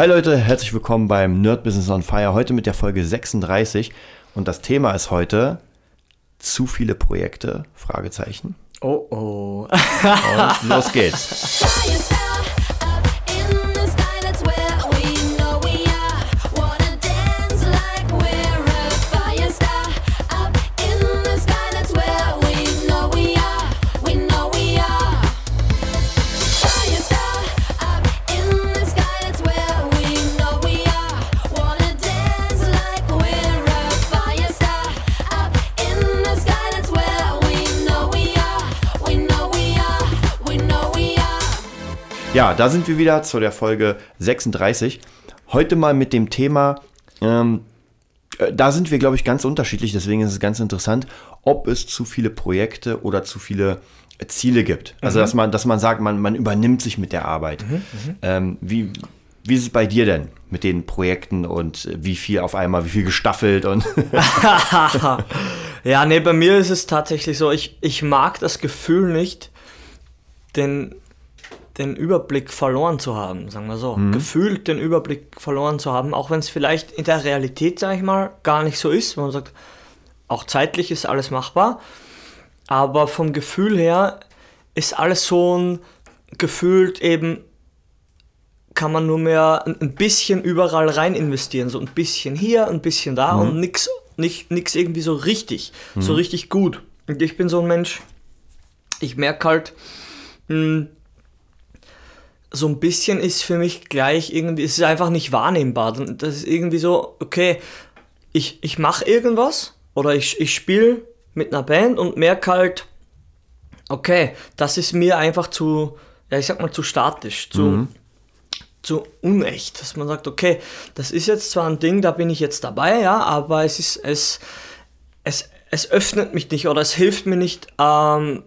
Hi Leute, herzlich willkommen beim Nerd Business on Fire. Heute mit der Folge 36 und das Thema ist heute zu viele Projekte? Fragezeichen. Oh oh. und los geht's. Ja, da sind wir wieder zu der Folge 36. Heute mal mit dem Thema, ähm, äh, da sind wir, glaube ich, ganz unterschiedlich, deswegen ist es ganz interessant, ob es zu viele Projekte oder zu viele Ziele gibt. Also, mhm. dass, man, dass man sagt, man, man übernimmt sich mit der Arbeit. Mhm, mhm. ähm, wie, wie ist es bei dir denn mit den Projekten und wie viel auf einmal, wie viel gestaffelt und. ja, nee, bei mir ist es tatsächlich so, ich, ich mag das Gefühl nicht, den den Überblick verloren zu haben, sagen wir so. Mhm. Gefühlt den Überblick verloren zu haben, auch wenn es vielleicht in der Realität, sage ich mal, gar nicht so ist. Man sagt, auch zeitlich ist alles machbar, aber vom Gefühl her ist alles so ein gefühlt eben kann man nur mehr ein bisschen überall rein investieren, so ein bisschen hier, ein bisschen da mhm. und nix, nicht, nix irgendwie so richtig, mhm. so richtig gut. Und ich bin so ein Mensch, ich merke halt, mh, hm, so ein bisschen ist für mich gleich irgendwie, es ist einfach nicht wahrnehmbar. Das ist irgendwie so, okay, ich, ich mache irgendwas oder ich, ich spiele mit einer Band und merke halt, okay, das ist mir einfach zu, ja, ich sag mal, zu statisch, zu, mhm. zu unecht, dass man sagt, okay, das ist jetzt zwar ein Ding, da bin ich jetzt dabei, ja, aber es ist, es, es, es öffnet mich nicht oder es hilft mir nicht, ähm,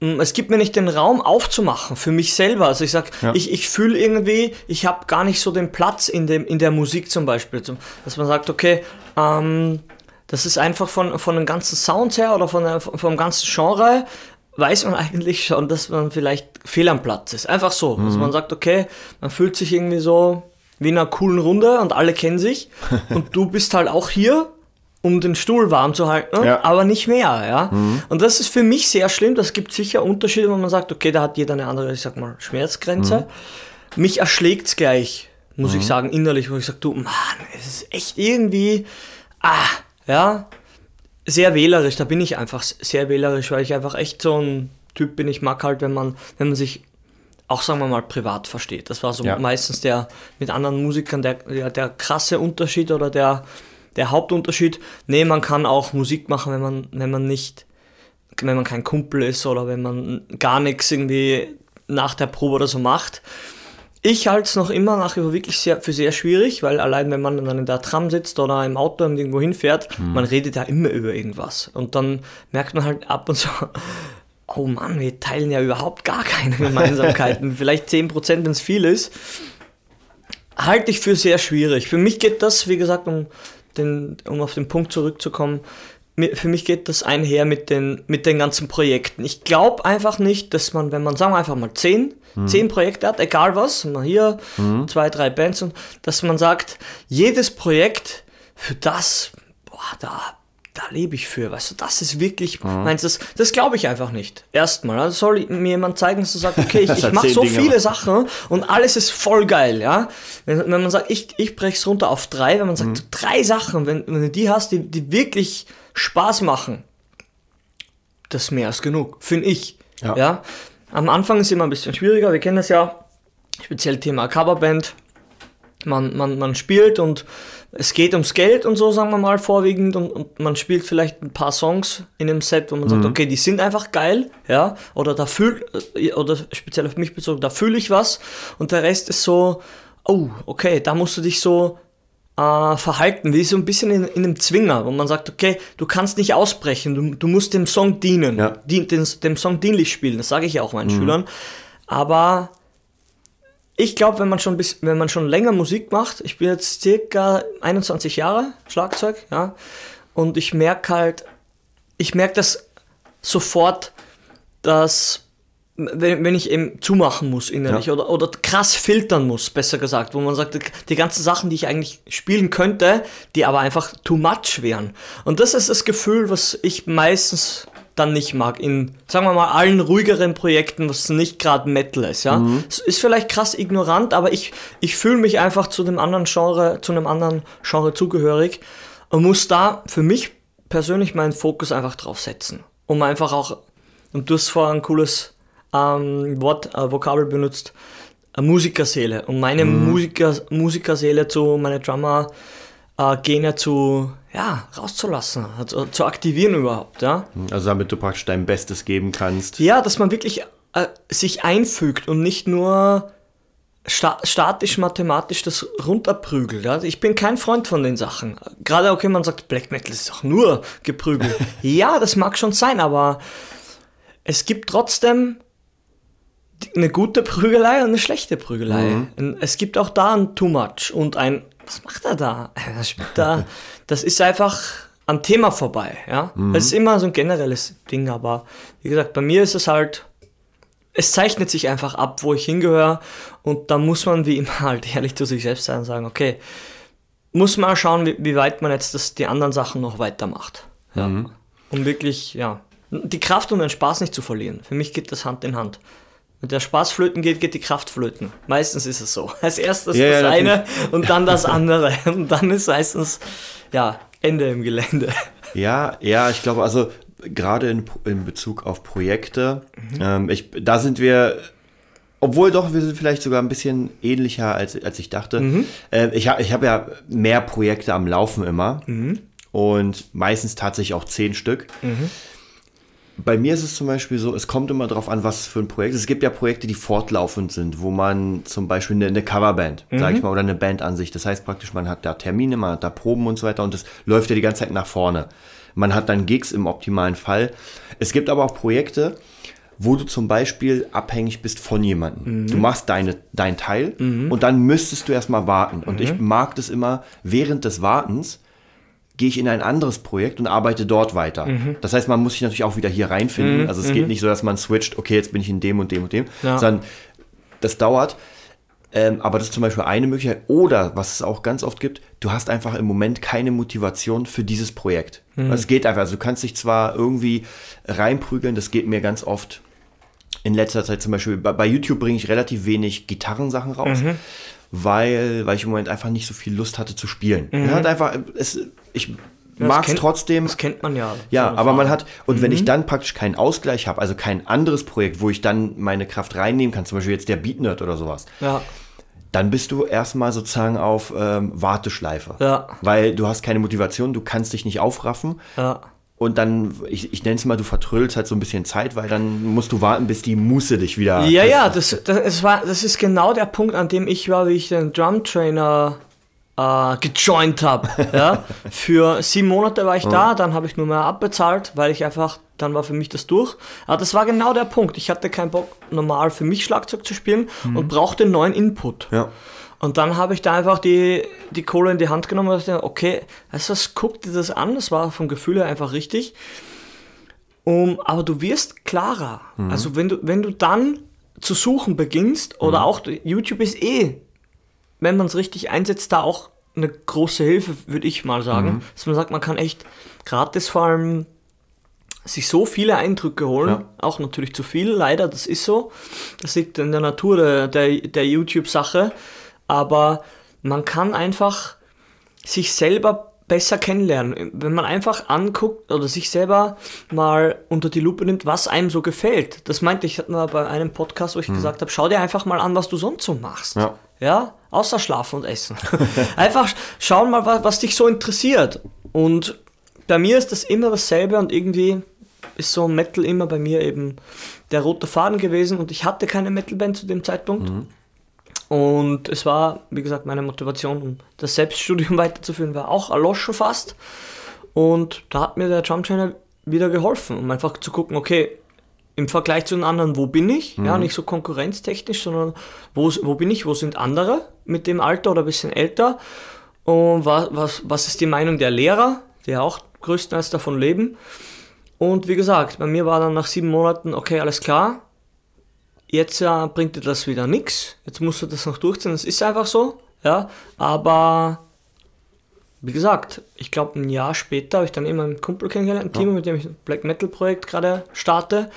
es gibt mir nicht den Raum aufzumachen für mich selber. Also ich sag, ja. ich, ich fühle irgendwie, ich habe gar nicht so den Platz in, dem, in der Musik zum Beispiel. Dass man sagt, okay, ähm, das ist einfach von, von dem ganzen Sound her oder von der, vom ganzen Genre, weiß man eigentlich schon, dass man vielleicht fehl am Platz ist. Einfach so. Mhm. Dass man sagt, okay, man fühlt sich irgendwie so wie in einer coolen Runde und alle kennen sich und du bist halt auch hier um den Stuhl warm zu halten, ja. aber nicht mehr, ja. Mhm. Und das ist für mich sehr schlimm. Das gibt sicher Unterschiede, wo man sagt, okay, da hat jeder eine andere, ich sag mal, Schmerzgrenze. Mhm. Mich erschlägt es gleich, muss mhm. ich sagen, innerlich, wo ich sage, du, Mann, es ist echt irgendwie, ah, ja, sehr wählerisch. Da bin ich einfach sehr wählerisch, weil ich einfach echt so ein Typ bin. Ich mag halt, wenn man, wenn man sich auch sagen wir mal privat versteht. Das war so ja. meistens der mit anderen Musikern der, der, der krasse Unterschied oder der der Hauptunterschied, nee, man kann auch Musik machen, wenn man, wenn man nicht, wenn man kein Kumpel ist oder wenn man gar nichts irgendwie nach der Probe oder so macht. Ich halte es noch immer nach wie vor wirklich sehr, für sehr schwierig, weil allein wenn man dann in der Tram sitzt oder im Auto und irgendwo hinfährt, mhm. man redet ja immer über irgendwas. Und dann merkt man halt ab und zu, oh Mann, wir teilen ja überhaupt gar keine Gemeinsamkeiten. Vielleicht 10%, wenn es viel ist. Halte ich für sehr schwierig. Für mich geht das, wie gesagt, um den, um auf den Punkt zurückzukommen, für mich geht das einher mit den, mit den ganzen Projekten. Ich glaube einfach nicht, dass man, wenn man, sagen wir einfach mal zehn, mhm. zehn Projekte hat, egal was, mal hier mhm. zwei, drei Bands, und dass man sagt, jedes Projekt für das, boah, da da lebe ich für, weißt du, das ist wirklich, mhm. meinst du, das, das glaube ich einfach nicht. Erstmal, also soll mir jemand zeigen, dass du sagst, okay, ich, ich mache so Dinge viele Sachen und alles ist voll geil, ja. Wenn, wenn man sagt, ich, ich breche es runter auf drei, wenn man sagt, mhm. drei Sachen, wenn, wenn du die hast, die, die wirklich Spaß machen, das ist mehr als genug, finde ich, ja. ja. Am Anfang ist immer ein bisschen schwieriger, wir kennen das ja, speziell Thema Coverband, man, man, man spielt und es geht ums Geld und so, sagen wir mal, vorwiegend und, und, man spielt vielleicht ein paar Songs in einem Set, wo man sagt, mhm. okay, die sind einfach geil, ja, oder da fühlt, äh, oder speziell auf mich bezogen, da fühle ich was und der Rest ist so, oh, okay, da musst du dich so äh, verhalten, wie so ein bisschen in, in einem Zwinger, wo man sagt, okay, du kannst nicht ausbrechen, du, du musst dem Song dienen, ja. dien, dem, dem Song dienlich spielen, das sage ich ja auch meinen mhm. Schülern, aber ich glaube, wenn man schon bis, wenn man schon länger Musik macht, ich bin jetzt circa 21 Jahre Schlagzeug, ja, und ich merke halt, ich merke das sofort, dass wenn, wenn ich eben zumachen muss innerlich Ja. oder, oder krass filtern muss, besser gesagt, wo man sagt, die ganzen Sachen, die ich eigentlich spielen könnte, die aber einfach too much wären. Und das ist das Gefühl, was ich meistens dann nicht mag in, sagen wir mal, allen ruhigeren Projekten, was nicht gerade Metal ist, ja. Es ist vielleicht krass ignorant, aber ich, ich fühle mich einfach zu dem anderen Genre, zu einem anderen Genre zugehörig und muss da für mich persönlich meinen Fokus einfach drauf setzen. Um einfach auch, und du hast vorher ein cooles ähm, Wort, äh, Vokabel benutzt, Musikerseele. Um meine Musiker, Musikerseele zu, meine Drummer äh, Gene zu, ja, rauszulassen, also, zu aktivieren überhaupt, ja. Also damit du praktisch dein Bestes geben kannst. Ja, dass man wirklich äh, sich einfügt und nicht nur sta statisch, mathematisch das runterprügelt. Ja? Ich bin kein Freund von den Sachen. Gerade, okay, man sagt, Black Metal ist doch nur geprügelt. ja, das mag schon sein, aber es gibt trotzdem eine gute Prügelei und eine schlechte Prügelei. Und Es gibt auch da ein Too Much und ein, was macht er da? Er spielt da das ist einfach am Thema vorbei. Ja? Das ist immer so ein generelles Ding, aber wie gesagt, bei mir ist es halt, es zeichnet sich einfach ab, wo ich hingehöre und da muss man wie immer halt ehrlich zu sich selbst sein und sagen, okay, muss mal schauen, wie, wie weit man jetzt das, die anderen Sachen noch weitermacht. Ja. Um wirklich, ja, die Kraft und den Spaß nicht zu verlieren. Für mich geht das Hand in Hand. Wenn der Spaß flöten geht, geht die Kraft flöten. Meistens ist es so. Als erstes Ja, ja, das eine und dann das andere. Und dann ist meistens, ja, Ende im Gelände. Ja, ja, ich glaube, also gerade in, in Bezug auf Projekte, ähm, ich, da sind wir, obwohl doch, wir sind vielleicht sogar ein bisschen ähnlicher, als, als ich dachte. Äh, ich habe ich hab ja mehr Projekte am Laufen immer und meistens tatsächlich auch zehn Stück. Bei mir ist es zum Beispiel so, es kommt immer darauf an, was für ein Projekt. Es gibt ja Projekte, die fortlaufend sind, wo man zum Beispiel eine, eine Coverband, sag ich mal, oder eine Band an sich. Das heißt praktisch, man hat da Termine, man hat da Proben und so weiter und das läuft ja die ganze Zeit nach vorne. Man hat dann Gigs im optimalen Fall. Es gibt aber auch Projekte, wo du zum Beispiel abhängig bist von jemandem. Du machst deine, dein Teil und dann müsstest du erstmal warten. Und ich mag das immer, während des Wartens gehe ich in ein anderes Projekt und arbeite dort weiter. Das heißt, man muss sich natürlich auch wieder hier reinfinden. Also es geht nicht so, dass man switcht, okay, jetzt bin ich in dem und dem und dem, Ja. sondern das dauert. Ähm, aber das ist zum Beispiel eine Möglichkeit. Oder, was es auch ganz oft gibt, du hast einfach im Moment keine Motivation für dieses Projekt. Also Es geht einfach. Also du kannst dich zwar irgendwie reinprügeln, das geht mir ganz oft in letzter Zeit zum Beispiel, bei, bei YouTube bringe ich relativ wenig Gitarrensachen raus, weil, weil ich im Moment einfach nicht so viel Lust hatte zu spielen. Man hat einfach, es, ich mag es trotzdem. Das kennt man ja. Ja, aber man Erfahrung. hat, und wenn ich dann praktisch keinen Ausgleich habe, also kein anderes Projekt, wo ich dann meine Kraft reinnehmen kann, zum Beispiel jetzt der Beat Nerd oder sowas, Ja, dann bist du erstmal sozusagen auf ähm, Warteschleife. Ja. Weil du hast keine Motivation, du kannst dich nicht aufraffen. ja. Und dann, ich, ich nenne es mal, du vertrödelst halt so ein bisschen Zeit, weil dann musst du warten, bis die Muße dich wieder. Ja, ja, das, das, es war, das ist genau der Punkt, an dem ich war, wie ich den Drum Trainer äh, gejoint habe. ja? Für sieben Monate war ich da, dann habe ich nur mehr abbezahlt, weil ich einfach, dann war für mich das durch. Aber das war genau der Punkt. Ich hatte keinen Bock, normal für mich Schlagzeug zu spielen und brauchte einen neuen Input. Ja. Und dann habe ich da einfach die, die Kohle in die Hand genommen und dachte, okay, weißt du was, guck dir das an, das war vom Gefühl her einfach richtig. Um, aber du wirst klarer. Also wenn du, wenn du dann zu suchen beginnst, oder auch YouTube ist eh, wenn man es richtig einsetzt, da auch eine große Hilfe, würde ich mal sagen. Dass man sagt, man kann echt gratis vor allem sich so viele Eindrücke holen, Ja. auch natürlich zu viel, leider, das ist so. Das liegt in der Natur der, der, der YouTube-Sache. Aber man kann einfach sich selber besser kennenlernen. Wenn man einfach anguckt oder sich selber mal unter die Lupe nimmt, was einem so gefällt. Das meinte ich, hatten wir bei einem Podcast, wo ich gesagt habe, schau dir einfach mal an, was du sonst so machst. Ja. Ja, außer Schlafen und Essen. Einfach schauen mal, was, was dich so interessiert. Und bei mir ist das immer dasselbe und irgendwie ist so Metal immer bei mir eben der rote Faden gewesen und ich hatte keine Metalband zu dem Zeitpunkt. Und es war, wie gesagt, meine Motivation, um das Selbststudium weiterzuführen, war auch erloschen fast. Und da hat mir der Drum Trainer wieder geholfen, um einfach zu gucken, okay, im Vergleich zu den anderen, wo bin ich? Ja, nicht so konkurrenztechnisch, sondern wo, wo bin ich, wo sind andere mit dem Alter oder ein bisschen älter? Und was, was, was ist die Meinung der Lehrer, die ja auch größtenteils davon leben? Und wie gesagt, bei mir war dann nach sieben Monaten, okay, alles klar, jetzt äh, bringt dir das wieder nichts. Jetzt musst du das noch durchziehen. Das ist einfach so. Ja, aber wie gesagt, ich glaube, ein Jahr später habe ich dann immer einen Kumpel kennengelernt, ein Team, mit dem ich ein Black Metal Projekt gerade starte.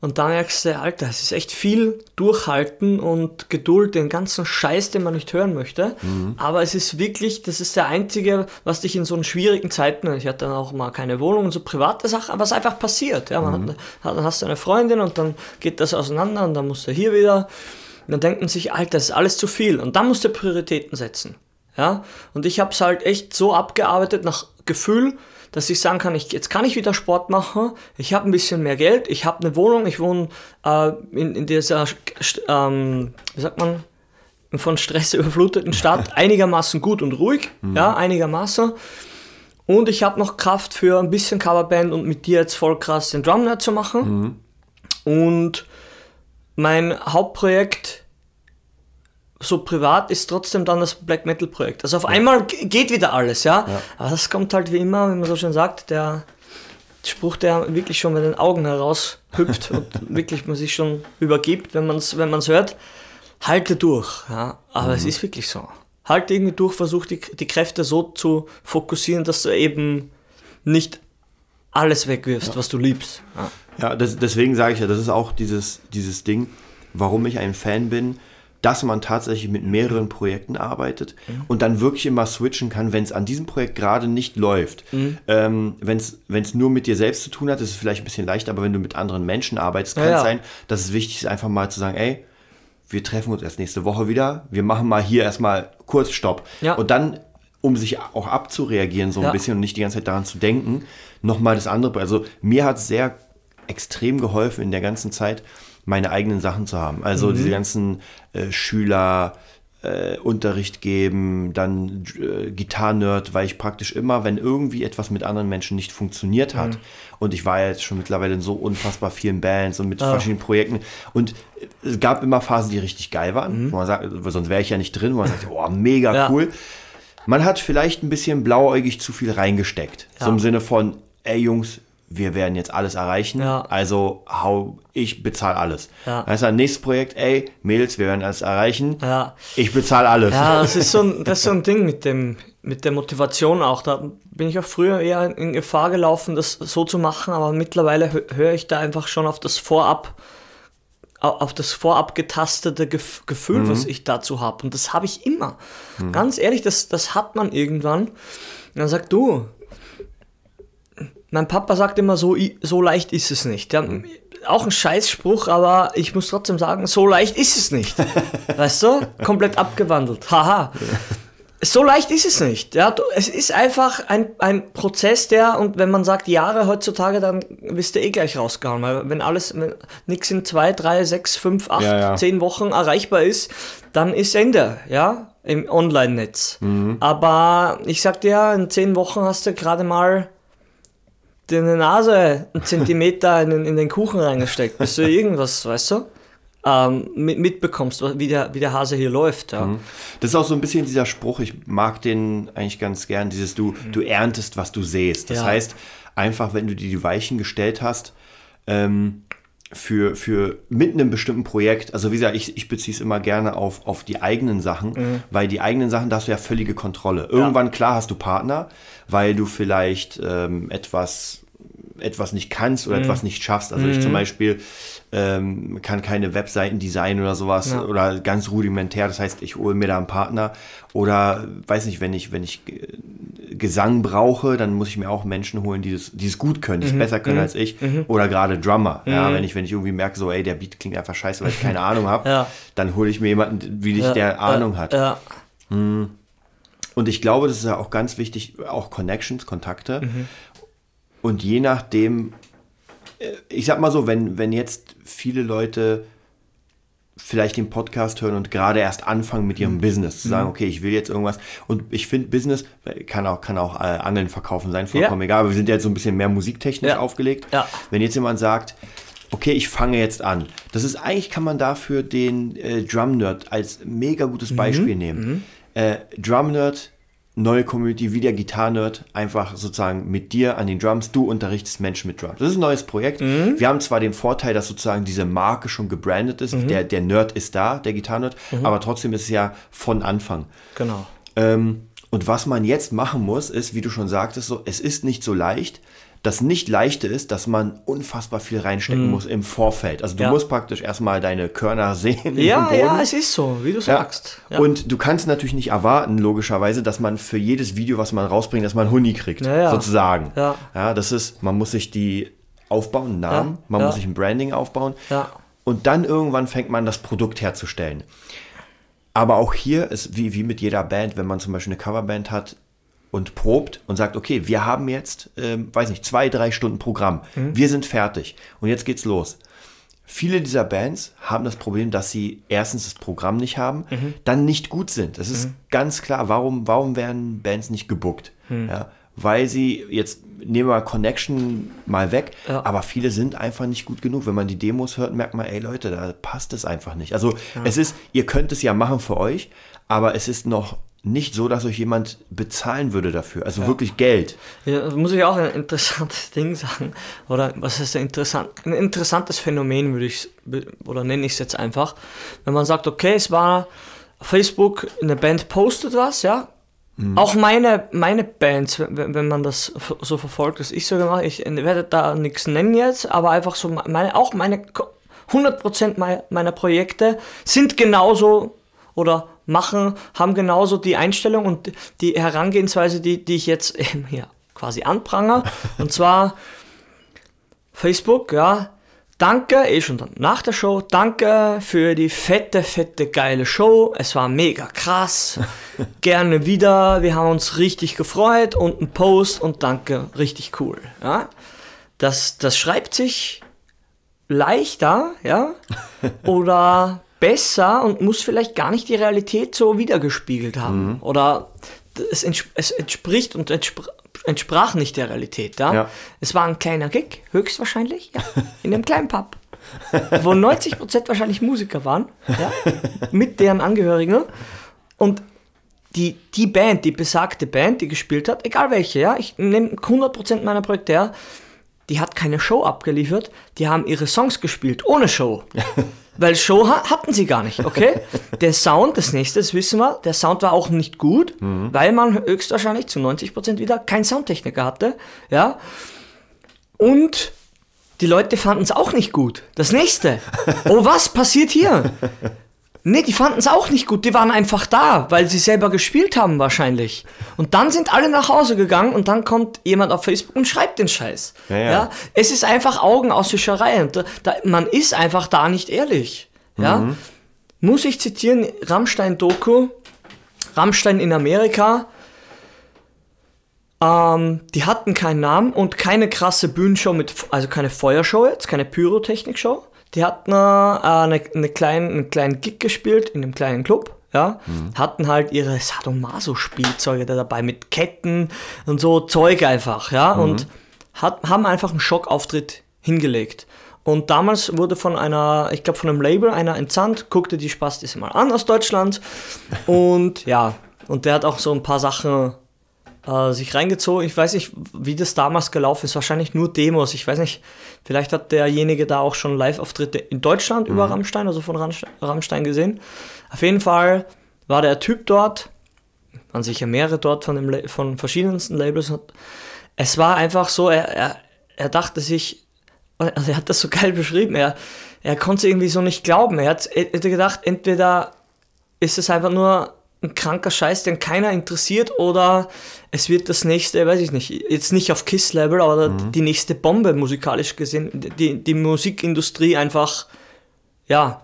Und da merkst du, Alter, es ist echt viel Durchhalten und Geduld, den ganzen Scheiß, den man nicht hören möchte. Mhm. Aber es ist wirklich, das ist der einzige, was dich in so schwierigen Zeiten, ich hatte dann auch mal keine Wohnung und so private Sachen, was einfach passiert. Ja, man mhm. hat, dann hast du eine Freundin und dann geht das auseinander und dann musst du hier wieder. Und dann denkt man sich, Alter, das ist alles zu viel. Und dann musst du Prioritäten setzen. Ja, und ich habe es halt echt so abgearbeitet nach Gefühl, dass ich sagen kann, ich, jetzt kann ich wieder Sport machen, ich habe ein bisschen mehr Geld, ich habe eine Wohnung, ich wohne äh, in, in dieser, ähm, wie sagt man, von Stress überfluteten Stadt einigermaßen gut und ruhig, mhm. ja, einigermaßen. Und ich habe noch Kraft für ein bisschen Coverband und mit dir jetzt voll krass den Drumner zu machen. Mhm. Und mein Hauptprojekt so privat ist trotzdem dann das Black Metal Projekt. Also auf ja. einmal geht wieder alles, ja? ja? Aber das kommt halt wie immer, wenn man so schön sagt, der Spruch, der wirklich schon mit den Augen heraushüpft und wirklich man sich schon übergibt, wenn man es wenn man's hört. Halte durch, ja? Aber mhm. es ist wirklich so. Halte irgendwie durch, versuch die, die Kräfte so zu fokussieren, dass du eben nicht alles wegwirfst, ja. was du liebst. Ja, ja das, deswegen sage ich ja, das ist auch dieses, dieses Ding, warum ich ein Fan bin dass man tatsächlich mit mehreren Projekten arbeitet mhm. und dann wirklich immer switchen kann, wenn es an diesem Projekt gerade nicht läuft. Mhm. Ähm, wenn es nur mit dir selbst zu tun hat, ist es vielleicht ein bisschen leichter, aber wenn du mit anderen Menschen arbeitest, kann ja, es sein, dass es wichtig ist, einfach mal zu sagen, ey, wir treffen uns erst nächste Woche wieder, wir machen mal hier erstmal kurz Stopp. Ja. Und dann, um sich auch abzureagieren so ein ja. bisschen und nicht die ganze Zeit daran zu denken, nochmal das andere. Also mir hat es sehr extrem geholfen in der ganzen Zeit, meine eigenen Sachen zu haben. Also mhm. diese ganzen äh, Schüler, äh, Unterricht geben, dann äh, Gitarrenerd, weil ich praktisch immer, wenn irgendwie etwas mit anderen Menschen nicht funktioniert hat, mhm. und ich war jetzt schon mittlerweile in so unfassbar vielen Bands und mit ah. verschiedenen Projekten, und es gab immer Phasen, die richtig geil waren, mhm. wo man sagt, sonst wäre ich ja nicht drin, wo man sagt, oh, mega ja. cool. Man hat vielleicht ein bisschen blauäugig zu viel reingesteckt. Ja. So im Sinne von, ey Jungs, wir werden jetzt alles erreichen. Ja. Also hau, ich bezahle alles. Ja. Ist ein nächstes Projekt, ey, Mädels, wir werden alles erreichen. Ja. Ich bezahle alles. Ja, das ist so ein, das ist so ein Ding mit dem, mit der Motivation auch. Da bin ich auch früher eher in Gefahr gelaufen, das so zu machen, aber mittlerweile höre ich da einfach schon auf das Vorab, auf das vorab getastete Gefühl, mhm. was ich dazu habe. Und das habe ich immer. Mhm. Ganz ehrlich, das, das hat man irgendwann. Und dann sagt du, mein Papa sagt immer so, so leicht ist es nicht. Ja, auch ein Scheißspruch, aber ich muss trotzdem sagen, so leicht ist es nicht. weißt du? Komplett abgewandelt. Haha. So leicht ist es nicht. Ja, es ist einfach ein, ein Prozess, der, und wenn man sagt Jahre heutzutage, dann wirst du eh gleich rausgehauen. Weil wenn alles, wenn nichts in zwei, drei, sechs, fünf, acht, ja, ja. zehn Wochen erreichbar ist, dann ist Ende, ja, im Online-Netz. Mhm. Aber ich sag dir, in zehn Wochen hast du gerade mal deine Nase einen Zentimeter in, in den Kuchen reingesteckt, bis du irgendwas, weißt du? Ähm, mit, mitbekommst, wie der, wie der Hase hier läuft. Ja. Mhm. Das ist auch so ein bisschen dieser Spruch, ich mag den eigentlich ganz gern, dieses du, mhm. du erntest, was du sähst. Das ja. heißt, einfach, wenn du dir die Weichen gestellt hast, ähm, für, für mit einem bestimmten Projekt, also wie gesagt, ich, ich beziehe es immer gerne auf, auf die eigenen Sachen, mhm. weil die eigenen Sachen, da hast du ja völlige Kontrolle. Irgendwann, ja. klar, hast du Partner, weil du vielleicht ähm, etwas, etwas nicht kannst oder mhm. etwas nicht schaffst. Also mhm. ich zum Beispiel ähm, kann keine Webseiten designen oder sowas ja. oder ganz rudimentär. Das heißt, ich hole mir da einen Partner oder weiß nicht, wenn ich, wenn ich Gesang brauche, dann muss ich mir auch Menschen holen, die es die gut können, die es mhm. besser können mhm. als ich. Mhm. Oder gerade Drummer. Ja, mhm. wenn ich, wenn ich irgendwie merke, so, ey, der Beat klingt einfach scheiße, weil ich keine Ahnung habe, ja. dann hole ich mir jemanden, wie ich ja. der Ahnung hat. Hm. Und ich glaube, das ist ja auch ganz wichtig, auch Connections, Kontakte. Mhm. Und je nachdem, äh, ich sag mal so, wenn, wenn jetzt viele Leute vielleicht den Podcast hören und gerade erst anfangen mit ihrem mhm. Business, zu sagen, mhm. okay, ich will jetzt irgendwas. Und ich finde, Business kann auch, kann auch äh, Angeln verkaufen sein, vollkommen ja. egal. Aber wir sind jetzt so ein bisschen mehr musiktechnisch ja. aufgelegt. Ja. Wenn jetzt jemand sagt, okay, ich fange jetzt an. Das ist eigentlich, kann man dafür den äh, Drum Nerd als mega gutes mhm. Beispiel mhm. nehmen. Mhm. Äh, Drum Nerd neue Community, wie der Gitarrenerd, einfach sozusagen mit dir an den Drums. Du unterrichtest Menschen mit Drums. Das ist ein neues Projekt. Mhm. Wir haben zwar den Vorteil, dass sozusagen diese Marke schon gebrandet ist. Mhm. Der, der Nerd ist da, der Gitarrenerd, aber trotzdem ist es ja von Anfang. Genau. Ähm, und was man jetzt machen muss, ist, wie du schon sagtest, so, es ist nicht so leicht. Das nicht leichte ist, dass man unfassbar viel reinstecken muss im Vorfeld. Also du Mhm. Ja. musst praktisch erstmal deine Körner sehen Ja, ja, es ist so, wie du Ja. sagst. Ja. Und du kannst natürlich nicht erwarten, logischerweise, dass man für jedes Video, was man rausbringt, dass man einen Huni kriegt, Ja, ja. sozusagen. Ja. ja, das ist, man muss sich die aufbauen, einen Namen, Ja, man ja. muss sich ein Branding aufbauen Ja. und dann irgendwann fängt man das Produkt herzustellen. Aber auch hier ist wie, wie mit jeder Band, wenn man zum Beispiel eine Coverband hat und probt und sagt, okay, wir haben jetzt, ähm, weiß nicht, zwei, drei Stunden Programm. Mhm. Wir sind fertig und jetzt geht's los. Viele dieser Bands haben das Problem, dass sie erstens das Programm nicht haben, Mhm. dann nicht gut sind. Das ist ganz klar. Warum, warum werden Bands nicht gebuckt? Mhm. Ja, weil sie, jetzt nehmen wir Connection mal weg, Ja. aber viele sind einfach nicht gut genug. Wenn man die Demos hört, merkt man, ey Leute, da passt es einfach nicht. Also es ist, ihr könnt es ja machen für euch, aber es ist noch nicht so, dass euch jemand bezahlen würde dafür. Also wirklich Geld. Ja, das muss ich auch ein interessantes Ding sagen. Oder was ein interessant? Ein interessantes Phänomen würde ich oder nenne ich es jetzt einfach. Wenn man sagt, okay, es war Facebook, eine Band postet was, ja. Auch meine, meine Bands, wenn, wenn man das so verfolgt, was ich so gemacht ich werde da nichts nennen jetzt, aber einfach so meine, auch meine ko- 100% mei- meiner Projekte sind genauso oder machen, haben genauso die Einstellung und die Herangehensweise, die, die ich jetzt hier quasi anprangere. Und zwar Facebook, ja. Danke, eh schon dann nach der Show. Danke für die fette, fette, geile Show. Es war mega krass. Gerne wieder. Wir haben uns richtig gefreut und ein Post und danke, richtig cool. Ja. Das, das schreibt sich leichter, ja, oder besser und muss vielleicht gar nicht die Realität so wiedergespiegelt haben. Oder es, entsp es entspricht und entspr entsprach nicht der Realität, ja? Ja. Es war ein kleiner Gig, höchstwahrscheinlich, ja, in einem kleinen Pub, wo 90% wahrscheinlich Musiker waren, ja, mit deren Angehörigen. Und die, die Band, die besagte Band, die gespielt hat, egal welche, ja, ich nehme 100% meiner Projekte her, die hat keine Show abgeliefert, die haben ihre Songs gespielt, ohne Show. Weil Show ha hatten sie gar nicht, okay? Der Sound, das nächste, das wissen wir, der Sound war auch nicht gut, weil man höchstwahrscheinlich zu 90% wieder keinen Soundtechniker hatte, ja? Und die Leute fanden es auch nicht gut. Das nächste. Oh, was passiert hier? Nee, die fanden es auch nicht gut. Die waren einfach da, weil sie selber gespielt haben wahrscheinlich. Und dann sind alle nach Hause gegangen und dann kommt jemand auf Facebook und schreibt den Scheiß. Ja, ja. Es ist einfach Augenauswischerei. Und da, da, man ist einfach da nicht ehrlich. Ja? Muss ich zitieren, Rammstein-Doku, Rammstein in Amerika, ähm, die hatten keinen Namen und keine krasse Bühnenshow mit, also keine Feuershow jetzt, keine Pyrotechnik-Show. Die hatten äh, eine, eine kleinen, einen kleinen Gig gespielt in einem kleinen Club, ja. Hatten halt ihre Sadomaso-Spielzeuge da dabei mit Ketten und so Zeug einfach, ja. Und hat, haben einfach einen Schockauftritt hingelegt. Und damals wurde von einer, ich glaube von einem Label einer entsandt, guckte die Spastis mal an aus Deutschland. Und ja, und der hat auch so ein paar Sachen äh, sich reingezogen. Ich weiß nicht, wie das damals gelaufen ist. Wahrscheinlich nur Demos. Ich weiß nicht, vielleicht hat derjenige da auch schon Live-Auftritte in Deutschland über Rammstein, also von Rammstein, gesehen. Auf jeden Fall war der Typ dort, waren sicher mehrere dort von, dem, von verschiedensten Labels. Es war einfach so, er, er, er dachte sich, also er hat das so geil beschrieben, er, er konnte es irgendwie so nicht glauben. Er hat, er hätte gedacht, entweder ist es einfach nur ein kranker Scheiß, den keiner interessiert, oder es wird das nächste, weiß ich nicht, jetzt nicht auf Kiss-Level, aber die nächste Bombe musikalisch gesehen, die, die Musikindustrie einfach, ja,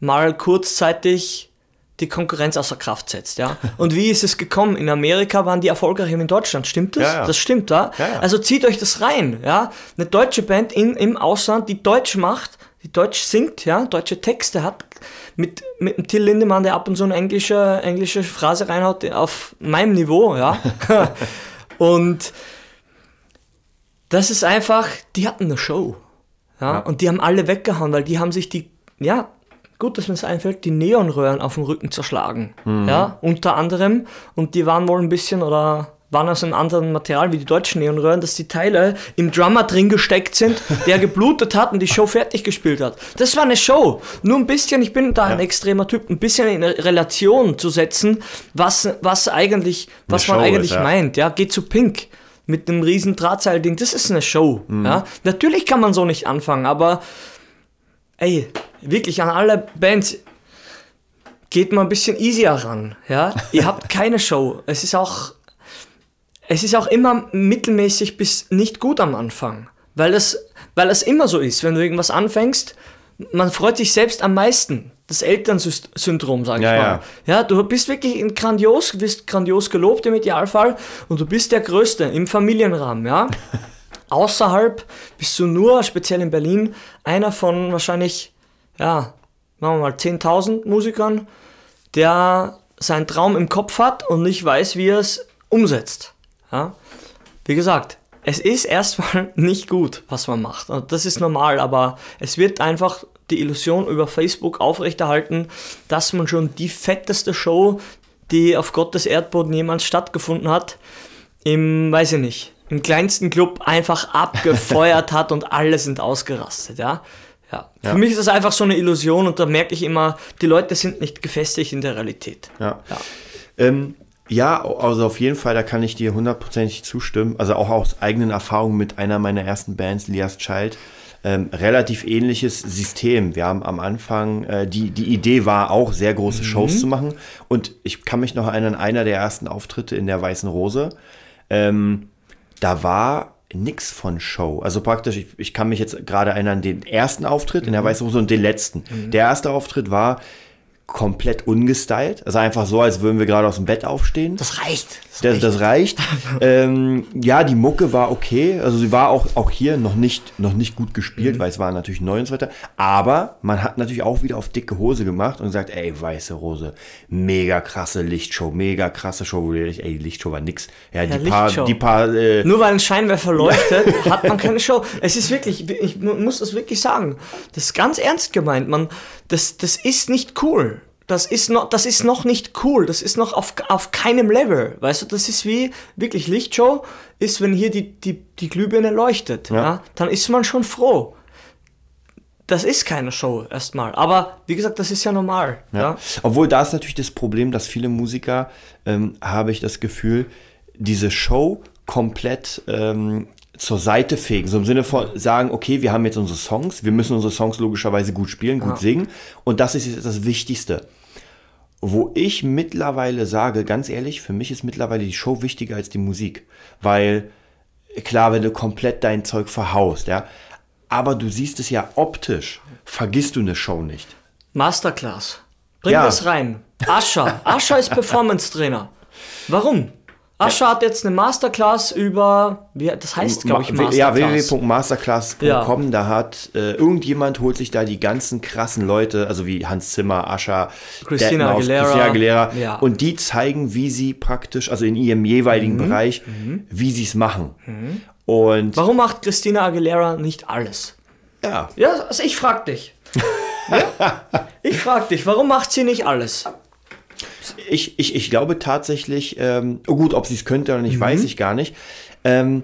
mal kurzzeitig die Konkurrenz außer Kraft setzt, ja. Und wie ist es gekommen? In Amerika waren die erfolgreicher in Deutschland, stimmt das? Ja, ja. Das stimmt, ja? Ja, ja. Also zieht euch das rein, ja. Eine deutsche Band in, im Ausland, die Deutsch macht, die Deutsch singt, ja, deutsche Texte hat, mit, mit dem Till Lindemann, der ab und zu eine englische, englische Phrase reinhaut, auf meinem Niveau, ja. und das ist einfach, die hatten eine Show. Ja, Ja. Und die haben alle weggehauen, weil die haben sich die, ja, gut, dass mir das einfällt, die Neonröhren auf dem Rücken zerschlagen. Ja, unter anderem. Und die waren wohl ein bisschen oder waren aus einem anderen Material wie die deutschen Neonröhren, dass die Teile im Drummer drin gesteckt sind, der geblutet hat und die Show fertig gespielt hat. Das war eine Show. Nur ein bisschen, ich bin da ein extremer Typ, ein bisschen in Relation zu setzen, was, was eigentlich, was man Show ist, eigentlich ja. meint. Ja, geht zu Pink mit einem riesen Drahtseilding. Das ist eine Show. Mhm. Ja, natürlich kann man so nicht anfangen, aber ey, wirklich an alle Bands, geht mal ein bisschen easier ran, ja. Ihr habt keine Show. Es ist auch, es ist auch immer mittelmäßig bis nicht gut am Anfang, weil es, weil es immer so ist, wenn du irgendwas anfängst, man freut sich selbst am meisten. Das Elternsyndrom, sag ich Ja, mal. ja. Ja, du bist wirklich grandios, du bist grandios gelobt im Idealfall und du bist der Größte im Familienrahmen, ja. Außerhalb bist du nur, speziell in Berlin, einer von wahrscheinlich, ja, machen wir mal 10.000 Musikern, der seinen Traum im Kopf hat und nicht weiß, wie er es umsetzt. Ja? Wie gesagt, es ist erstmal nicht gut, was man macht. Und das ist normal, aber es wird einfach die Illusion über Facebook aufrechterhalten, dass man schon die fetteste Show, die auf Gottes Erdboden jemals stattgefunden hat, im, weiß ich nicht, im kleinsten Club einfach abgefeuert hat und alle sind ausgerastet, ja. Ja. Ja. Für mich ist das einfach so eine Illusion und da merke ich immer, die Leute sind nicht gefestigt in der Realität. Ja. Ja. Ähm, ja, also auf jeden Fall, da kann ich dir hundertprozentig zustimmen. Also auch aus eigenen Erfahrungen mit einer meiner ersten Bands, Lias Child. Ähm, relativ ähnliches System. Wir haben am Anfang, äh, die, die Idee war auch, sehr große Shows zu machen. Und ich kann mich noch erinnern, einer der ersten Auftritte in der Weißen Rose, ähm, da war nix von Show. Also praktisch, ich, ich kann mich jetzt gerade erinnern, den ersten Auftritt in der Weißen Rose und den letzten. Der erste Auftritt war komplett ungestylt. Also einfach so, als würden wir gerade aus dem Bett aufstehen. Das reicht. Das Das, reicht. das reicht. ähm, ja, die Mucke war okay. Also sie war auch, auch hier noch nicht, noch nicht gut gespielt, weil es war natürlich neu und so weiter. Aber man hat natürlich auch wieder auf dicke Hose gemacht und gesagt, ey, Weiße Rose, mega krasse Lichtshow, mega krasse Show. Ey, die Lichtshow war nix. Ja, die paar, Lichtshow. die paar, äh, Nur weil ein Scheinwerfer leuchtet, hat man keine Show. Es ist wirklich, ich mu- muss das wirklich sagen, das ist ganz ernst gemeint. Man, das, das ist nicht cool. Das ist noch, das ist noch nicht cool. Das ist noch auf, auf keinem Level. Weißt du, das ist wie wirklich Lichtshow ist, wenn hier die, die, die Glühbirne leuchtet. Ja. Ja. dann ist man schon froh. Das ist keine Show erstmal. Aber wie gesagt, das ist ja normal. Ja. Ja. Obwohl da ist natürlich das Problem, dass viele Musiker, ähm, habe ich das Gefühl, diese Show komplett ähm, zur Seite fegen. So im Sinne von sagen, okay, wir haben jetzt unsere Songs, wir müssen unsere Songs logischerweise gut spielen, gut Ja. singen. Und das ist jetzt das Wichtigste. Wo ich mittlerweile sage, ganz ehrlich, für mich ist mittlerweile die Show wichtiger als die Musik. Weil, klar, wenn du komplett dein Zeug verhaust, ja, aber du siehst es ja optisch, vergisst du eine Show nicht. Masterclass. Bring Ja. das rein. Ascha. Ascha ist Performance-Trainer. Warum? Ascha hat jetzt eine Masterclass über, wie, das heißt, glaube ich, Ma- Ja, Masterclass. www.masterclass.com, Ja. da hat äh, irgendjemand holt sich da die ganzen krassen Leute, also wie Hans Zimmer, Ascha, Christina Deadmau5, Aguilera. Christina Aguilera Ja. und die zeigen, wie sie praktisch, also in ihrem jeweiligen Mhm. Bereich, wie sie es machen. Und Warum macht Christina Aguilera nicht alles? ja, Ja, also ich frag dich. Ja? Ich frag dich, warum macht sie nicht alles? Ich, ich, ich glaube tatsächlich, ähm, oh gut, ob sie es könnte oder nicht, Mhm. weiß ich gar nicht. Ähm,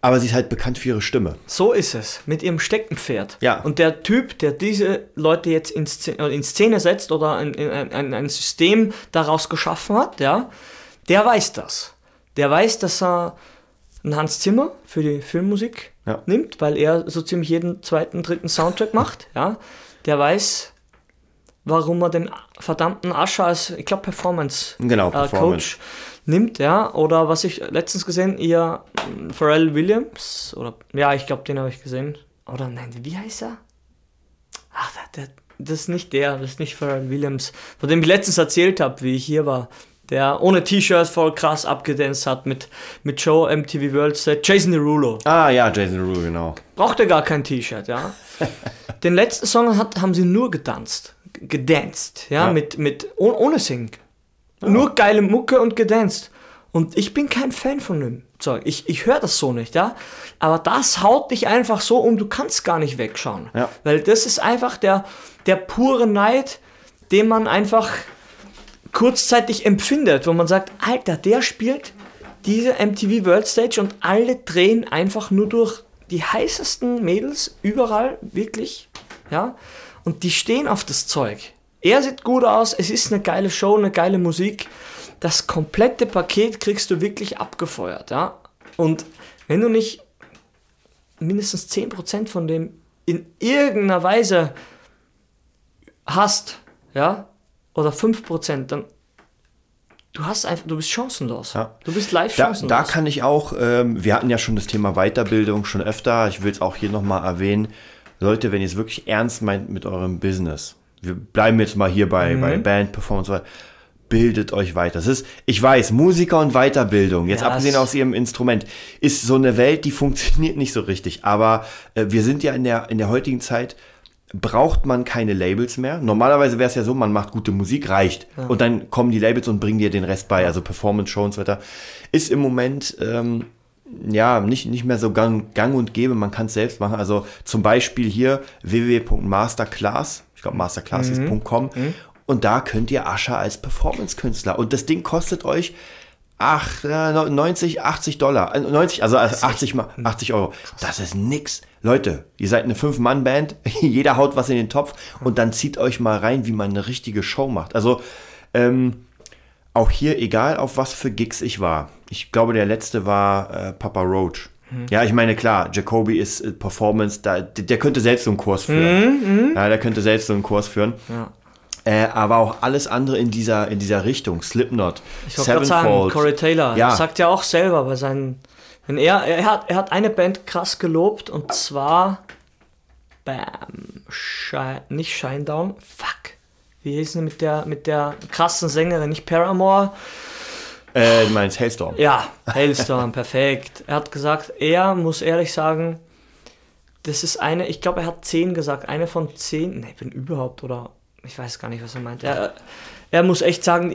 aber sie ist halt bekannt für ihre Stimme. So ist es, mit ihrem Steckenpferd. Ja. Und der Typ, der diese Leute jetzt in Szene, äh, in Szene setzt oder ein, ein, ein, ein System daraus geschaffen hat, ja, der weiß das. Der weiß, dass er einen Hans Zimmer für die Filmmusik Ja. nimmt, weil er so ziemlich jeden zweiten, dritten Soundtrack macht, ja. Der weiß, warum er den verdammten Ascher als, ich glaube, Performance, Genau, äh, Performance. Coach nimmt, ja. Oder was ich letztens gesehen, ihr mm, Pharrell Williams, oder ja, ich glaube, den habe ich gesehen. Oder nein, wie heißt er? Ach, der, der, das ist nicht der, das ist nicht Pharrell Williams, von dem ich letztens erzählt habe, wie ich hier war. Der ohne T-Shirt voll krass abgedanced hat mit, mit Joe MTV World Set. Jason Derulo. Ah ja, Jason Derulo, genau. Brauchte gar kein T-Shirt, ja. Den letzten Song hat, haben sie nur getanzt. Gedanced, ja, Ja. mit, mit oh, ohne Sing. Nur geile Mucke und gedanced. Und ich bin kein Fan von ihm. Zeug. Ich, ich höre das so nicht, ja. Aber das haut dich einfach so um, du kannst gar nicht wegschauen. Ja. Weil das ist einfach der, der pure Neid, den man einfach kurzzeitig empfindet, wo man sagt, Alter, der spielt diese MTV World Stage und alle drehen einfach nur durch die heißesten Mädels überall, wirklich, ja. Und die stehen auf das Zeug. Er sieht gut aus, es ist eine geile Show, eine geile Musik. Das komplette Paket kriegst du wirklich abgefeuert, ja. Und wenn du nicht mindestens 10% von dem in irgendeiner Weise hast, ja, oder 5%, dann du hast einfach, du bist chancenlos. Ja. Du bist live Da, chancenlos. da kann ich auch, ähm, wir hatten ja schon das Thema Weiterbildung schon öfter, ich will es auch hier nochmal erwähnen. Leute, wenn ihr es wirklich ernst meint mit eurem Business, wir bleiben jetzt mal hier bei, Mhm. bei Band, Performance, bildet euch weiter. Das ist, ich weiß, Musiker und Weiterbildung, jetzt Ja, abgesehen es- aus ihrem Instrument, ist so eine Welt, die funktioniert nicht so richtig. Aber äh, wir sind ja in der, in der heutigen Zeit, braucht man keine Labels mehr. Normalerweise wäre es ja so, man macht gute Musik, reicht. Und dann kommen die Labels und bringen dir den Rest bei, also Performance-Show und so weiter. Ist im Moment ähm, ja nicht, nicht mehr so gang, gang und gäbe, man kann es selbst machen. Also zum Beispiel hier www.masterclass, ich glaube masterclass ist .com und da könnt ihr Ascher als Performance-Künstler und das Ding kostet euch ach, äh, 90, 80 Dollar, Äh, 90, also 80, mal 80 Euro. Das ist nix. Leute, ihr seid eine Fünf-Mann-Band, jeder haut was in den Topf und dann zieht euch mal rein, wie man eine richtige Show macht. Also, ähm, auch hier, egal auf was für Gigs ich war. Ich glaube, der letzte war äh, Papa Roach. Ja, ich meine, klar, Jacoby ist äh, Performance, da, der, könnte selbst so einen Kurs führen. Ja, der könnte selbst so einen Kurs führen. Ja. Äh, aber auch alles andere in dieser, in dieser Richtung. Slipknot, Ich gerade sagen, Corey Taylor Ja. sagt ja auch selber bei seinen. Wenn er, er, hat, er hat eine Band krass gelobt und zwar. Bam. Shine, nicht Shinedown. Fuck. Wie hieß sie mit der, mit der krassen Sängerin? Nicht Paramore. Äh, du meinst Hailstorm. Ja, Hailstorm, perfekt. Er hat gesagt, er muss ehrlich sagen, das ist eine, ich glaube, er hat zehn gesagt, eine von zehn, ne, wenn überhaupt, oder ich weiß gar nicht, was er meint. Er, er muss echt sagen,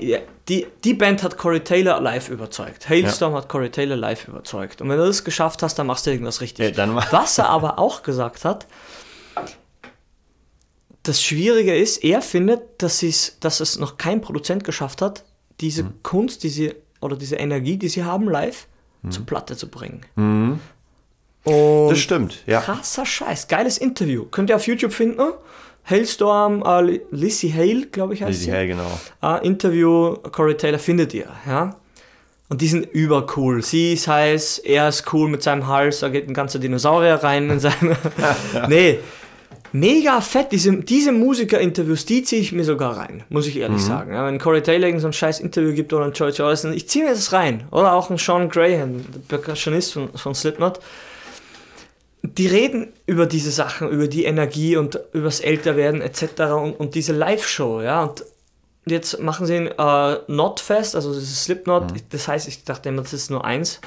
die, die Band hat Corey Taylor live überzeugt. Hailstorm hat Corey Taylor live überzeugt. Und wenn du das geschafft hast, dann machst du irgendwas richtig. Ja, was er aber auch gesagt hat, das Schwierige ist, er findet, dass, dass es noch kein Produzent geschafft hat, diese Mhm. Kunst, diese oder diese Energie, die sie haben, live zur Platte zu bringen. Und Mhm. Das stimmt, ja. krasser Scheiß, geiles Interview. Könnt ihr auf YouTube finden. Hailstorm, äh, Lissy Hale, glaube ich, heißt Lizzie sie. Hale, genau. Äh, Interview, Corey Taylor findet ihr, ja. Und die sind übercool. Sie ist heiß, er ist cool mit seinem Hals, da geht ein ganzer Dinosaurier rein in seine. nee. Mega fett, diese, diese Musiker-Interviews, die ziehe ich mir sogar rein, muss ich ehrlich sagen. Ja, wenn Corey Taylor so ein scheiß Interview gibt oder ein George Orson, ich ziehe mir das rein. Oder auch ein Sean Graham, der Percussionist von, von Slipknot. Die reden über diese Sachen, über die Energie und übers Älterwerden etc. und, und diese Live-Show, ja. Und jetzt machen sie ein äh, Notfest, also das ist Slipknot, das heißt, ich dachte immer, das ist nur eins.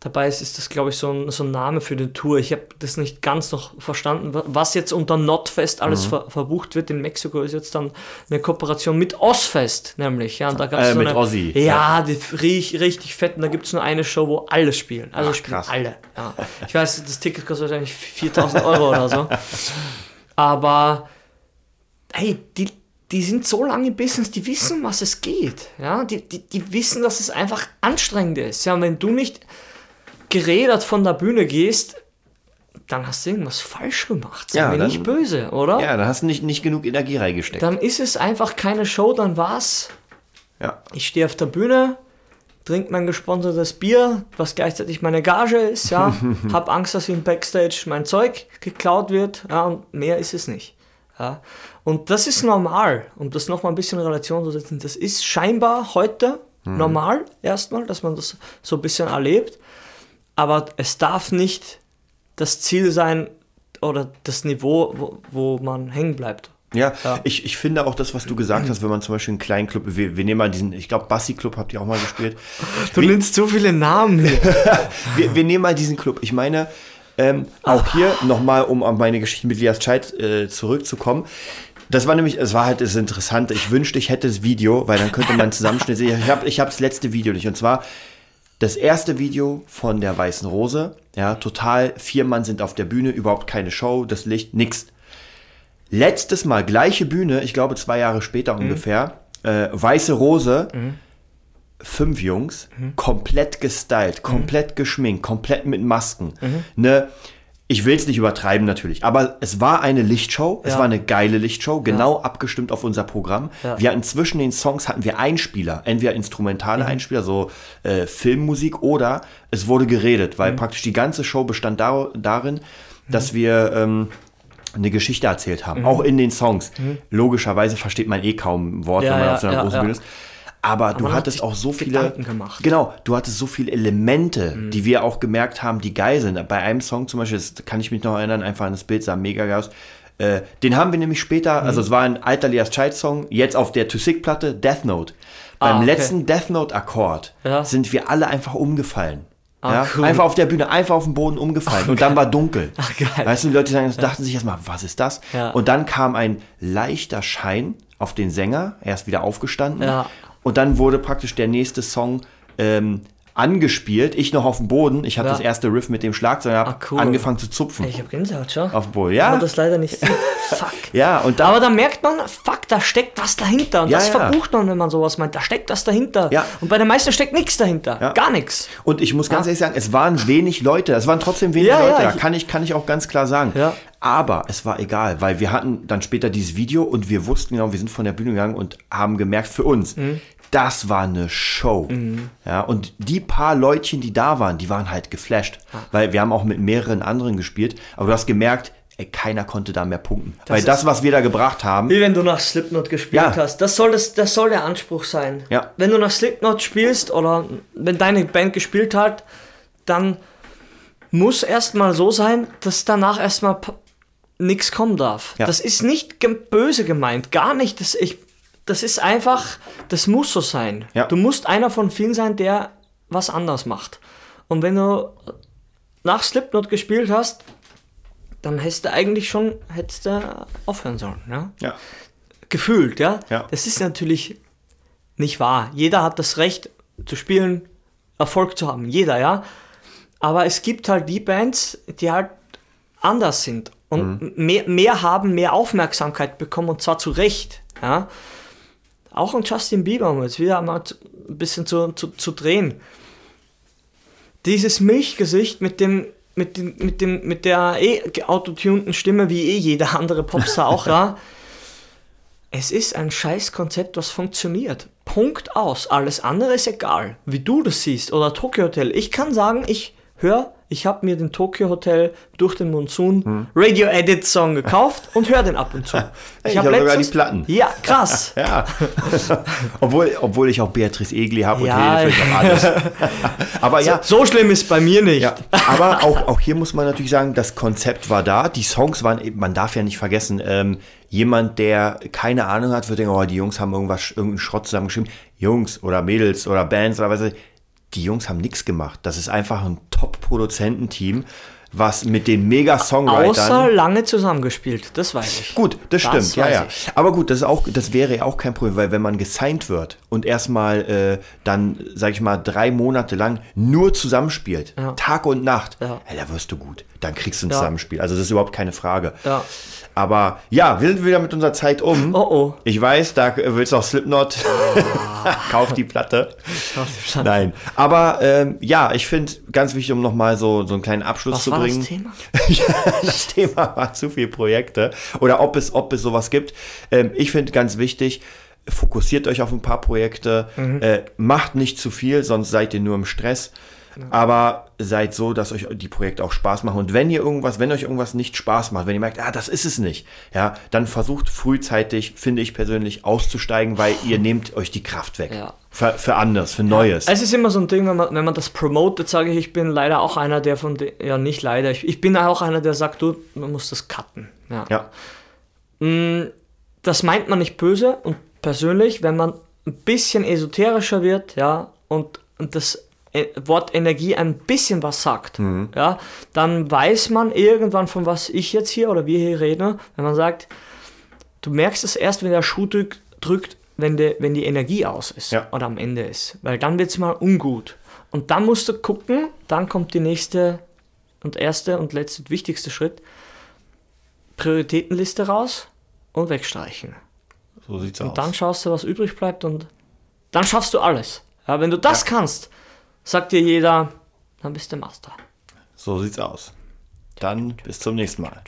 Dabei ist, ist das, glaube ich, so ein, so ein Name für die Tour. Ich habe das nicht ganz noch verstanden, wa- was jetzt unter Notfest alles ver verbucht wird. In Mexiko ist jetzt dann eine Kooperation mit Ozfest, nämlich. Ja, und da gab's Äh, so mit eine, Ozzy, Ja, die riecht richtig fett. Und da gibt es nur eine Show, wo alle spielen. Also Ach, spielen krass. alle. Ja. Ich weiß, das Ticket kostet wahrscheinlich 4000 Euro oder so. Aber hey, die, die sind so lange im Business, die wissen, was es geht. Ja, die, die, die wissen, dass es einfach anstrengend ist. Ja, und wenn du nicht gerädert von der Bühne gehst, dann hast du irgendwas falsch gemacht. Sei Ja, mir dann- nicht böse, oder? Ja, da hast du nicht, nicht genug Energie reingesteckt. Dann ist es einfach keine Show, dann war's. ja. Ich stehe auf der Bühne, trinke mein gesponsertes Bier, was gleichzeitig meine Gage ist, ja. hab Angst, dass im Backstage mein Zeug geklaut wird, ja, und mehr ist es nicht. Ja. Und das ist normal, um das nochmal ein bisschen in Relation zu setzen. Das ist scheinbar heute normal, erstmal, dass man das so ein bisschen erlebt. Aber es darf nicht das Ziel sein oder das Niveau, wo, wo man hängen bleibt. Ja, Ja. Ich, ich finde auch das, was du gesagt hast, wenn man zum Beispiel einen kleinen Club, wir, wir nehmen mal diesen, ich glaube, Bassi Club habt ihr auch mal gespielt. Du nennst so viele Namen. Wir, wir nehmen mal diesen Club. Ich meine, ähm, auch hier nochmal, um auf meine Geschichte mit Lias Scheid äh, zurückzukommen. Das war nämlich, es war halt das Interessante. Ich wünschte, ich hätte das Video, weil dann könnte man Zusammenschnitt sehen. Ich habe ich hab das letzte Video nicht. Und zwar, Das erste Video von der Weißen Rose, ja, total, vier Mann sind auf der Bühne, überhaupt keine Show, das Licht, nix. Letztes Mal, gleiche Bühne, ich glaube zwei Jahre später ungefähr, äh, Weiße Rose, fünf Jungs, komplett gestylt, komplett geschminkt, komplett mit Masken. Ne, ich will es nicht übertreiben natürlich, aber es war eine Lichtshow, es Ja. war eine geile Lichtshow, genau abgestimmt auf unser Programm. Ja. Wir hatten zwischen den Songs hatten wir Einspieler, entweder instrumentale Mhm. Einspieler, so äh, Filmmusik oder es wurde geredet, Mhm. weil praktisch die ganze Show bestand dar darin, dass wir ähm, eine Geschichte erzählt Mhm. haben, auch in den Songs. Logischerweise versteht man eh kaum ein Wort, Ja, wenn man ja, auf so einer ja, großen ja. Bühne ist. Aber, du hattest auch so viele. Genau, du hattest so viele Elemente, Mhm. die wir auch gemerkt haben, die geil sind. Bei einem Song zum Beispiel, das kann ich mich noch erinnern, einfach an das Bild, sah mega geil aus. Äh, den haben wir nämlich später, Mhm. also es war ein alter Lias Child-Song, jetzt auf der To Sick Platte, Death Note. Beim Ah, okay. letzten Death Note-Akkord Ja. sind wir alle einfach umgefallen. Ah, ja? cool. Einfach auf der Bühne, einfach auf den Boden umgefallen. und dann war dunkel. Ach, geil. Weißt du, die Leute sagen, dachten sich erstmal, was ist das? Ja. Und dann kam ein leichter Schein auf den Sänger, er ist wieder aufgestanden. Ja. Und dann wurde praktisch der nächste Song ähm, angespielt. Ich noch auf dem Boden. Ich hatte Ja. das erste Riff mit dem Schlagzeug, habe Ah, cool. angefangen zu zupfen. Ich habe Gänsehaut, schon. Auf dem Boden. Ja. Aber das leider nicht sieht. Fuck. ja und dann, Aber da merkt man, fuck, da steckt was dahinter. Und Ja, das ja. verbucht man, wenn man sowas meint. Da steckt was dahinter. Ja. Und bei den meisten steckt nichts dahinter. Gar nichts. und ich muss ganz ehrlich sagen, es waren wenig Leute. Es waren trotzdem wenig Leute. da ich- kann ich, kann ich auch ganz klar sagen. Aber es war egal, weil wir hatten dann später dieses Video und wir wussten genau, wir sind von der Bühne gegangen und haben gemerkt für uns, Mhm. das war eine Show. Ja, und die paar Leutchen, die da waren, die waren halt geflasht. Ah. Weil wir haben auch mit mehreren anderen gespielt, aber du hast gemerkt, ey, keiner konnte da mehr punkten. weil ist- das, was wir da gebracht haben, Wie wenn du nach Slipknot gespielt Ja. hast. Das soll, das, das soll der Anspruch sein. Ja. Wenn du nach Slipknot spielst oder wenn deine Band gespielt hat, dann muss erstmal so sein, dass danach erstmal nichts kommen darf. Ja. Das ist nicht böse gemeint, gar nicht. Das, ich, das ist einfach, das muss so sein. Ja. Du musst einer von vielen sein, der was anders macht. Und wenn du nach Slipknot gespielt hast, dann hättest du eigentlich schon hättest du aufhören sollen. Ja? ja, Gefühlt, ja? Ja. Das ist natürlich nicht wahr. Jeder hat das Recht zu spielen, Erfolg zu haben. Jeder, ja. Aber es gibt halt die Bands, die halt anders sind und mehr, mehr haben, mehr Aufmerksamkeit bekommen und zwar zu Recht. Ja? Auch ein Justin Bieber, um jetzt wieder mal ein bisschen zu, zu, zu drehen. Dieses Milchgesicht mit dem mit, dem, mit, dem, mit der eh autotunten Stimme wie eh jeder andere Popstar auch, ja. Es ist ein scheiß Konzept, was funktioniert. Punkt aus. Alles andere ist egal. Wie du das siehst oder Tokyo Hotel. Ich kann sagen, ich höre, ich habe mir den Tokyo Hotel durch den Monsun Radio Edit Song gekauft und höre den ab und zu. ich hab sogar die Platten. Ja, krass. Ja. obwohl, obwohl ich auch Beatrice Egli habe Ja, und Fischer alles. Aber ja, So schlimm ist bei mir nicht. Ja, aber auch, auch hier muss man natürlich sagen, das Konzept war da, die Songs waren, man darf ja nicht vergessen, ähm, jemand, der keine Ahnung hat, wird denken, oh, die Jungs haben irgendwas, irgendeinen Schrott zusammengeschrieben. Jungs oder Mädels oder Bands oder was weiß ich, die Jungs haben nichts gemacht. Das ist einfach ein Top-Produzententeam, was mit den Mega-Songwritern... Außer lange zusammengespielt, das weiß ich. Gut, das stimmt, Das ja, weiß ja. ich. Aber gut, das ist auch, das wäre ja auch kein Problem, weil wenn man gesigned wird und erstmal äh, dann, sag ich mal, drei Monate lang nur zusammenspielt, Ja. Tag und Nacht, Ja. ja, da wirst du gut. Dann kriegst du ein Ja. Zusammenspiel. Also das ist überhaupt keine Frage. Ja. Aber ja, wir sind wieder mit unserer Zeit um. Oh oh. Ich weiß, da willst du auch Slipknot. Kauf die Platte. Nein. Aber ähm, ja, ich finde ganz wichtig, um nochmal so, so einen kleinen Abschluss Was zu bringen. das Thema? das Thema war zu viele Projekte oder ob es, ob es sowas gibt. Ähm, ich finde ganz wichtig, fokussiert euch auf ein paar Projekte, äh, macht nicht zu viel, sonst seid ihr nur im Stress. Aber seid so, dass euch die Projekte auch Spaß machen. Und wenn ihr irgendwas, wenn euch irgendwas nicht Spaß macht, wenn ihr merkt, ah, das ist es nicht, ja, dann versucht frühzeitig, finde ich persönlich, auszusteigen, weil ihr nehmt euch die Kraft weg. Ja. Für, für anderes, für Neues. Es ist immer so ein Ding, wenn man, wenn man das promotet, sage ich, ich bin leider auch einer, der von, de, ja nicht leider, ich, ich bin auch einer, der sagt, du, man muss das cutten. Ja. ja, Das meint man nicht böse und persönlich, wenn man ein bisschen esoterischer wird, ja, und, und das Wort Energie ein bisschen was sagt, ja, dann weiß man irgendwann, von was ich jetzt hier oder wir hier reden, wenn man sagt, du merkst es erst, wenn der Schuh drückt, drückt wenn, die, wenn die Energie aus ist Ja. oder am Ende ist. Weil dann wird es mal ungut. Und dann musst du gucken, dann kommt die nächste und erste und letzte und wichtigste Schritt. Prioritätenliste raus und wegstreichen. So sieht's Und aus. dann schaust du, was übrig bleibt und dann schaffst du alles. Ja, wenn du das kannst, sagt dir jeder, dann bist du Master. So sieht's aus. Dann bis zum nächsten Mal.